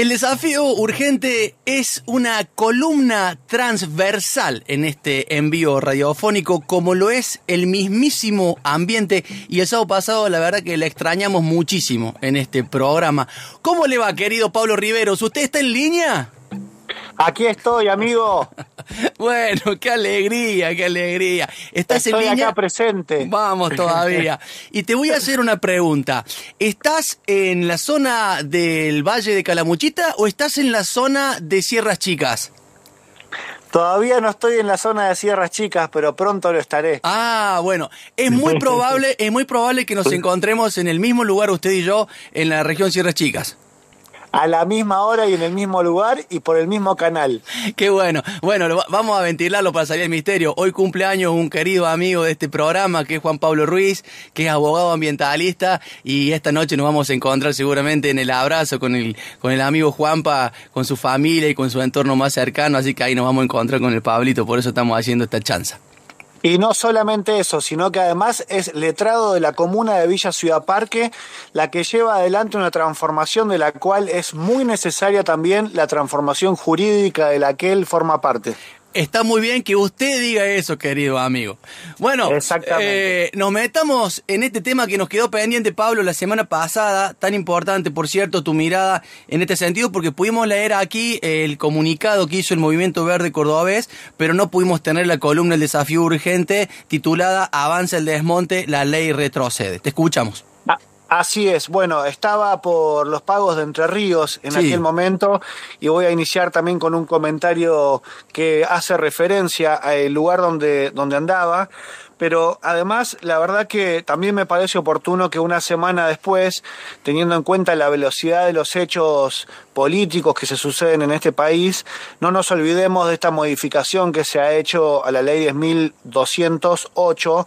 El desafío urgente es una columna transversal en este envío radiofónico, como lo es el mismísimo ambiente. Y el sábado pasado, la verdad que le extrañamos muchísimo en este programa. ¿Cómo le va, querido Pablo Riveros? ¿Usted está en línea? Aquí estoy, amigo. bueno, qué alegría, qué alegría. ¿Estás estoy en línea? acá presente. Vamos todavía. Y te voy a hacer una pregunta. ¿Estás en la zona del Valle de Calamuchita o estás en la zona de Sierras Chicas? Todavía no estoy en la zona de Sierras Chicas, pero pronto lo estaré. Ah, bueno, es muy probable, es muy probable que nos encontremos en el mismo lugar usted y yo en la región Sierras Chicas a la misma hora y en el mismo lugar y por el mismo canal. Qué bueno. Bueno, vamos a ventilarlo para salir del misterio. Hoy cumpleaños un querido amigo de este programa que es Juan Pablo Ruiz, que es abogado ambientalista y esta noche nos vamos a encontrar seguramente en el abrazo con el, con el amigo Juanpa, con su familia y con su entorno más cercano, así que ahí nos vamos a encontrar con el Pablito, por eso estamos haciendo esta chanza. Y no solamente eso, sino que además es letrado de la comuna de Villa Ciudad Parque, la que lleva adelante una transformación de la cual es muy necesaria también la transformación jurídica de la que él forma parte. Está muy bien que usted diga eso, querido amigo. Bueno, eh, nos metamos en este tema que nos quedó pendiente, Pablo, la semana pasada, tan importante, por cierto, tu mirada en este sentido, porque pudimos leer aquí el comunicado que hizo el Movimiento Verde Cordobés, pero no pudimos tener la columna El desafío urgente titulada Avanza el desmonte, la ley retrocede. Te escuchamos. Así es, bueno, estaba por los pagos de Entre Ríos en aquel momento y voy a iniciar también con un comentario que hace referencia al lugar donde, donde andaba, pero además la verdad que también me parece oportuno que una semana después, teniendo en cuenta la velocidad de los hechos políticos que se suceden en este país, no nos olvidemos de esta modificación que se ha hecho a la ley 10.208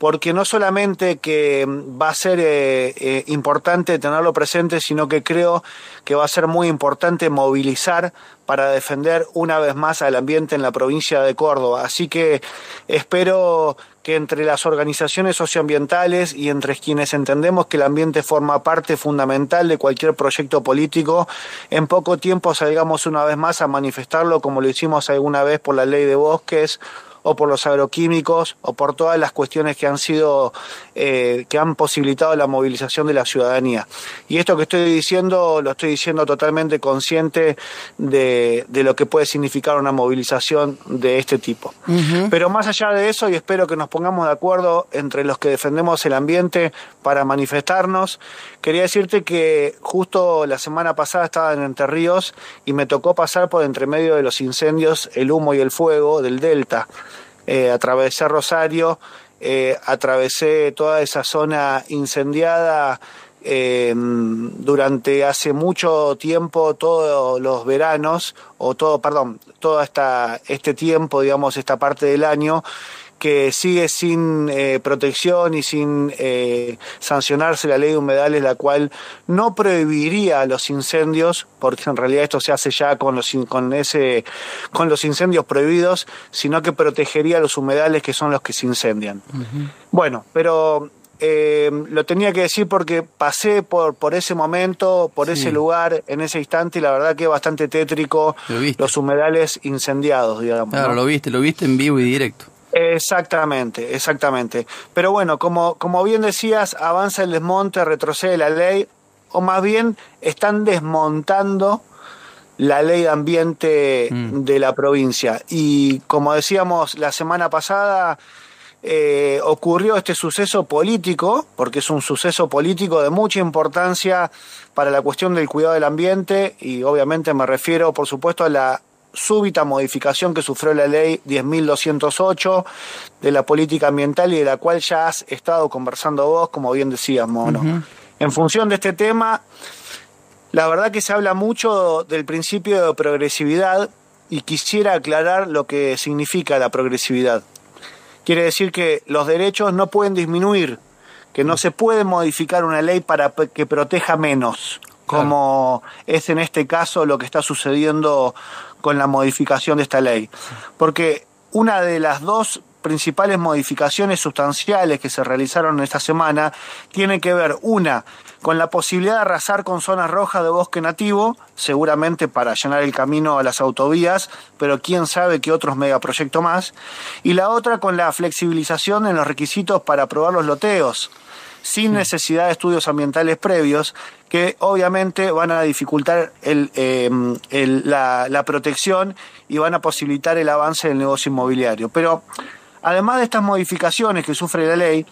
porque no solamente que va a ser eh, eh, importante tenerlo presente, sino que creo que va a ser muy importante movilizar para defender una vez más al ambiente en la provincia de Córdoba. Así que espero que entre las organizaciones socioambientales y entre quienes entendemos que el ambiente forma parte fundamental de cualquier proyecto político, en poco tiempo salgamos una vez más a manifestarlo como lo hicimos alguna vez por la ley de bosques o por los agroquímicos o por todas las cuestiones que han sido eh, que han posibilitado la movilización de la ciudadanía. Y esto que estoy diciendo lo estoy diciendo totalmente consciente de, lo que puede significar una movilización de este tipo. Pero más allá de eso, y espero que nos pongamos de acuerdo entre los que defendemos el ambiente para manifestarnos, quería decirte que justo la semana pasada estaba en Entre Ríos y me tocó pasar por entre medio de los incendios, el humo y el fuego del Delta eh, atravesé Rosario, eh, atravesé toda esa zona incendiada eh, durante hace mucho tiempo, todos los veranos, o todo, perdón, todo esta, este tiempo, digamos, esta parte del año, que sigue sin eh, protección y sin eh, sancionarse la ley de humedales, la cual no prohibiría los incendios, porque en realidad esto se hace ya con los, con ese, con los incendios prohibidos, sino que protegería los humedales que son los que se incendian. Bueno, pero eh, lo tenía que decir porque pasé por, por ese momento, por ese lugar, en ese instante, y la verdad que es bastante tétrico los humedales incendiados, digamos. Claro, lo viste, lo viste en vivo y directo. Exactamente, exactamente. Pero bueno, como, como bien decías, avanza el desmonte, retrocede la ley, o más bien están desmontando la ley de ambiente mm. de la provincia. Y como decíamos la semana pasada, eh, ocurrió este suceso político, porque es un suceso político de mucha importancia para la cuestión del cuidado del ambiente y obviamente me refiero, por supuesto, a la súbita modificación que sufrió la ley 10.208 de la política ambiental y de la cual ya has estado conversando vos, como bien decías, Mono. En función de este tema, la verdad que se habla mucho del principio de progresividad y quisiera aclarar lo que significa la progresividad. Quiere decir que los derechos no pueden disminuir, que no se puede modificar una ley para que proteja menos, como es en este caso lo que está sucediendo con la modificación de esta ley. Porque una de las dos principales modificaciones sustanciales que se realizaron esta semana tiene que ver, una, con la posibilidad de arrasar con zonas rojas de bosque nativo, seguramente para llenar el camino a las autovías, pero quién sabe qué otros megaproyectos más, y la otra con la flexibilización en los requisitos para aprobar los loteos sin necesidad de estudios ambientales previos, que obviamente van a dificultar em, la, la, protección y van a posibilitar el avance del negocio inmobiliario. Pero además de estas modificaciones que sufre la ley,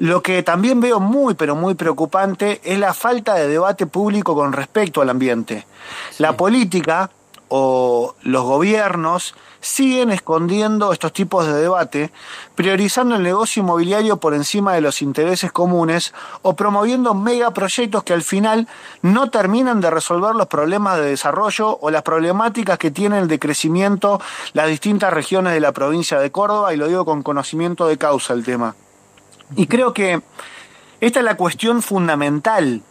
lo que también veo muy, pero muy preocupante es la falta de debate público con respecto al ambiente. La política o los gobiernos siguen escondiendo estos tipos de debate, priorizando el negocio inmobiliario por encima de los intereses comunes o promoviendo megaproyectos que al final no terminan de resolver los problemas de desarrollo o las problemáticas que tienen de crecimiento las distintas regiones de la provincia de Córdoba, y lo digo con conocimiento de causa el tema. Y creo que esta es la cuestión fundamental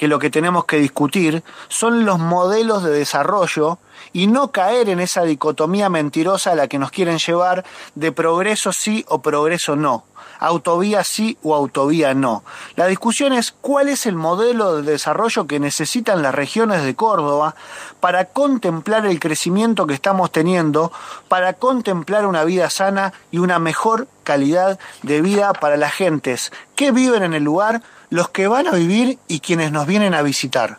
que lo que tenemos que discutir son los modelos de desarrollo y no caer en esa dicotomía mentirosa a la que nos quieren llevar de progreso sí o progreso no autovía sí o autovía no. La discusión es cuál es el modelo de desarrollo que necesitan las regiones de Córdoba para contemplar el crecimiento que estamos teniendo, para contemplar una vida sana y una mejor calidad de vida para las gentes que viven en el lugar, los que van a vivir y quienes nos vienen a visitar.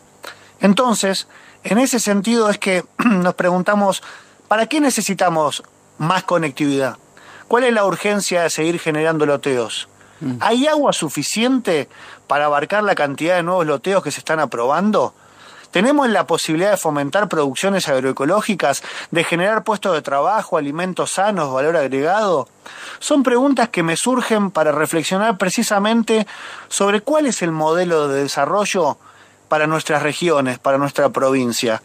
Entonces, en ese sentido es que nos preguntamos, ¿para qué necesitamos más conectividad? ¿Cuál es la urgencia de seguir generando loteos? Mm. ¿Hay agua suficiente para abarcar la cantidad de nuevos loteos que se están aprobando? ¿Tenemos la posibilidad de fomentar producciones agroecológicas, de generar puestos de trabajo, alimentos sanos, valor agregado? Son preguntas que me surgen para reflexionar precisamente sobre cuál es el modelo de desarrollo para nuestras regiones, para nuestra provincia.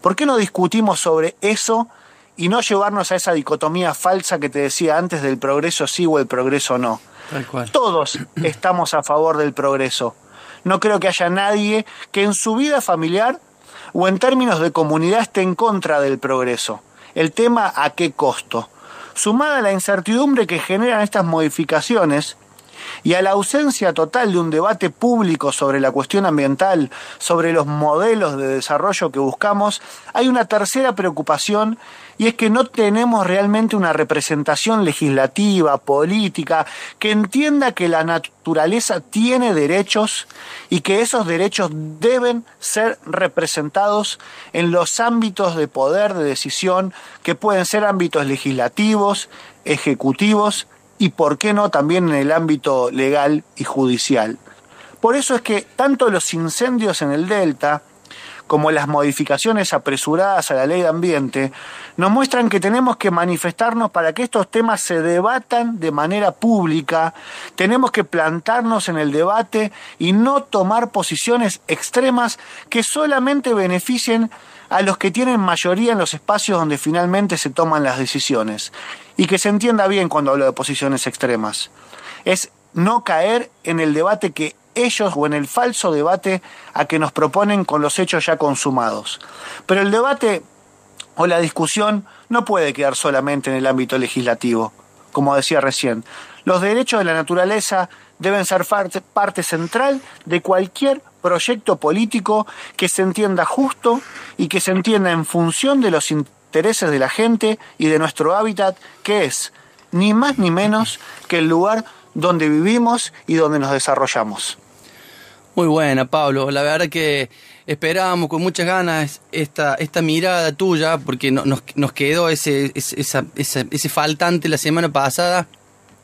¿Por qué no discutimos sobre eso y no llevarnos a esa dicotomía falsa que te decía antes del progreso sí o el progreso no. Todos estamos a favor del progreso. No creo que haya nadie que en su vida familiar o en términos de comunidad esté en contra del progreso. El tema a qué costo. Sumada a la incertidumbre que generan estas modificaciones, y a la ausencia total de un debate público sobre la cuestión ambiental, sobre los modelos de desarrollo que buscamos, hay una tercera preocupación y es que no tenemos realmente una representación legislativa, política, que entienda que la naturaleza tiene derechos y que esos derechos deben ser representados en los ámbitos de poder, de decisión, que pueden ser ámbitos legislativos, ejecutivos y, por qué no, también en el ámbito legal y judicial. Por eso es que tanto los incendios en el Delta como las modificaciones apresuradas a la ley de ambiente nos muestran que tenemos que manifestarnos para que estos temas se debatan de manera pública, tenemos que plantarnos en el debate y no tomar posiciones extremas que solamente beneficien a los que tienen mayoría en los espacios donde finalmente se toman las decisiones. Y que se entienda bien cuando hablo de posiciones extremas. Es no caer en el debate que ellos o en el falso debate a que nos proponen con los hechos ya consumados. Pero el debate o la discusión no puede quedar solamente en el ámbito legislativo, como decía recién. Los derechos de la naturaleza deben ser parte, central de cualquier proyecto político que se entienda justo y que se entienda en función de los intereses de la gente y de nuestro hábitat, que es ni más ni menos que el lugar donde vivimos y donde nos desarrollamos. Muy buena, Pablo. La verdad que esperábamos con muchas ganas esta, esta mirada tuya, porque nos, nos quedó ese, ese, ese faltante la semana pasada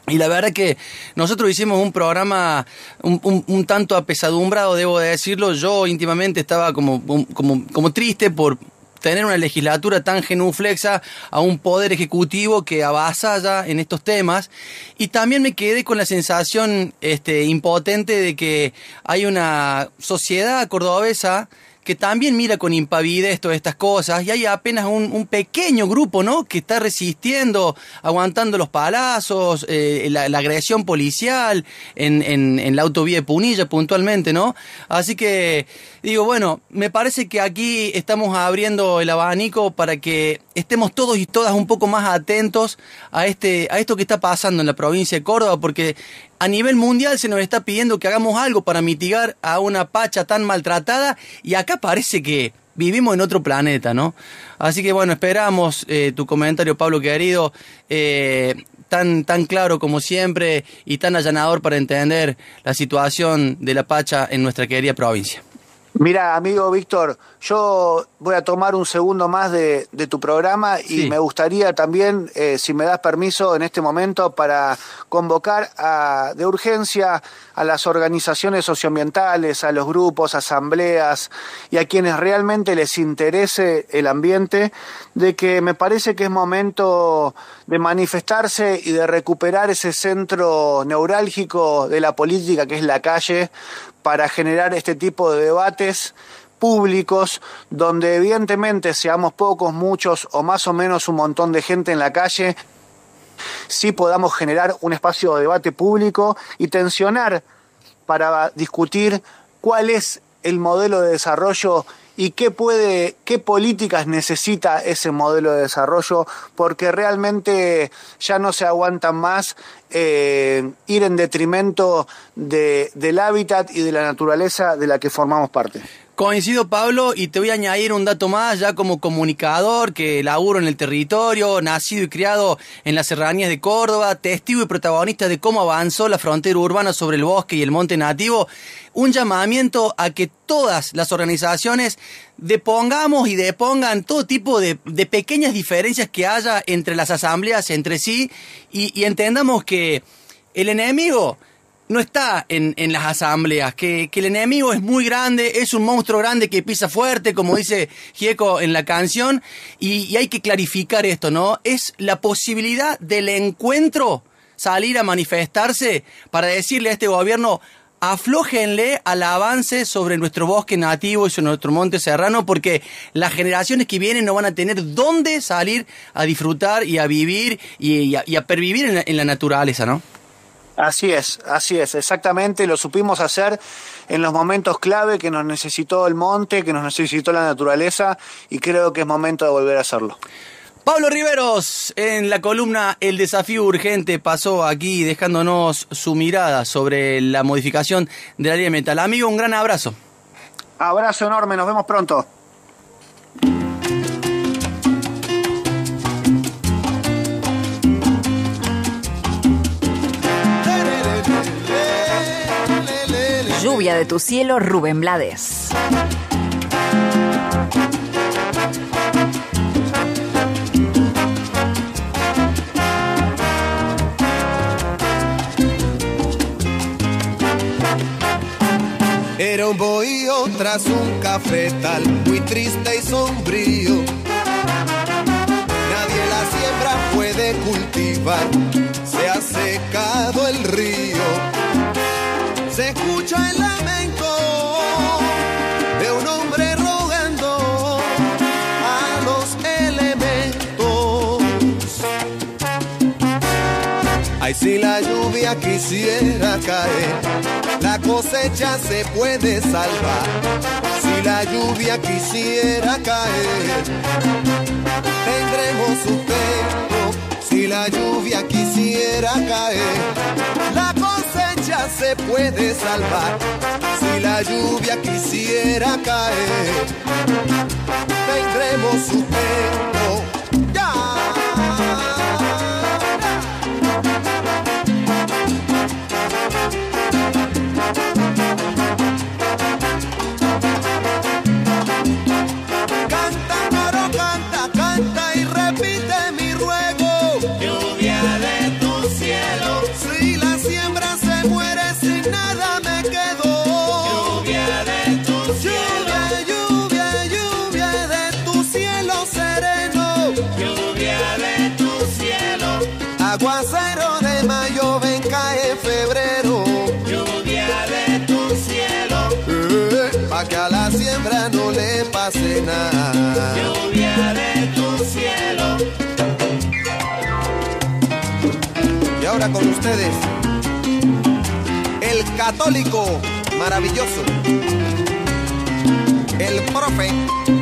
y la verdad que nosotros hicimos un programa un, tanto apesadumbrado, debo de decirlo. Yo íntimamente estaba como, como, como triste por tener una legislatura tan genuflexa a un poder ejecutivo que avasalla en estos temas. Y también me quedé con la sensación este, impotente de que hay una sociedad cordobesa que también mira con impavidez todas estas cosas y hay apenas un, pequeño grupo, ¿no? Que está resistiendo, aguantando los palazos, eh, la, agresión policial en, en, la autovía de Punilla puntualmente, ¿no? Así que digo, bueno, me parece que aquí estamos abriendo el abanico para que estemos todos y todas un poco más atentos a, este, a esto que está pasando en la provincia de Córdoba, porque a nivel mundial se nos está pidiendo que hagamos algo para mitigar a una pacha tan maltratada y acá parece que vivimos en otro planeta, ¿no? Así que bueno, esperamos eh, tu comentario, Pablo querido, eh, tan, tan claro como siempre y tan allanador para entender la situación de la pacha en nuestra querida provincia. Mira, amigo Víctor, yo voy a tomar un segundo más de, tu programa y me gustaría también, eh, si me das permiso en este momento, para convocar a, de urgencia a las organizaciones socioambientales, a los grupos, asambleas y a quienes realmente les interese el ambiente, de que me parece que es momento de manifestarse y de recuperar ese centro neurálgico de la política que es la calle, para generar este tipo de debates públicos donde evidentemente seamos pocos, muchos o más o menos un montón de gente en la calle, sí podamos generar un espacio de debate público y tensionar para discutir cuál es el modelo de desarrollo y qué puede, qué políticas necesita ese modelo de desarrollo, porque realmente ya no se aguantan más eh, ir en detrimento del hábitat y de la naturaleza de la que formamos parte. Coincido, Pablo, y te voy a añadir un dato más, ya como comunicador que laburo en el territorio, nacido y criado en las serranías de Córdoba, testigo y protagonista de cómo avanzó la frontera urbana sobre el bosque y el monte nativo, un llamamiento a que todas las organizaciones depongamos y depongan todo tipo de, pequeñas diferencias que haya entre las asambleas, entre sí, y entendamos que el enemigo no está en, las asambleas, que, el enemigo es muy grande, es un monstruo grande que pisa fuerte, como dice Gieco en la canción, y, hay que clarificar esto, ¿no? Es la posibilidad del encuentro, salir a manifestarse para decirle a este gobierno, aflójenle al avance sobre nuestro bosque nativo y sobre nuestro monte serrano, porque las generaciones que vienen no van a tener dónde salir a disfrutar y a vivir y, a, pervivir en la naturaleza, ¿no? Así es, así es, exactamente, lo supimos hacer en los momentos clave que nos necesitó el monte, que nos necesitó la naturaleza y creo que es momento de volver a hacerlo. Pablo Riveros, en la columna El desafío urgente, pasó aquí dejándonos su mirada sobre la modificación de la ley metal. Amigo, un gran abrazo. Abrazo enorme, nos vemos pronto. Lluvia de tu cielo, Rubén Blades. Era un bohío tras un cafetal muy triste y sombrío. La lluvia quisiera caer, la cosecha se puede salvar. Si la lluvia quisiera caer, tendremos un tiempo. Si la lluvia quisiera caer, la se puede salvar si la lluvia quisiera caer. Tendremos su tiempo que Con ustedes. El católico maravilloso. El profe.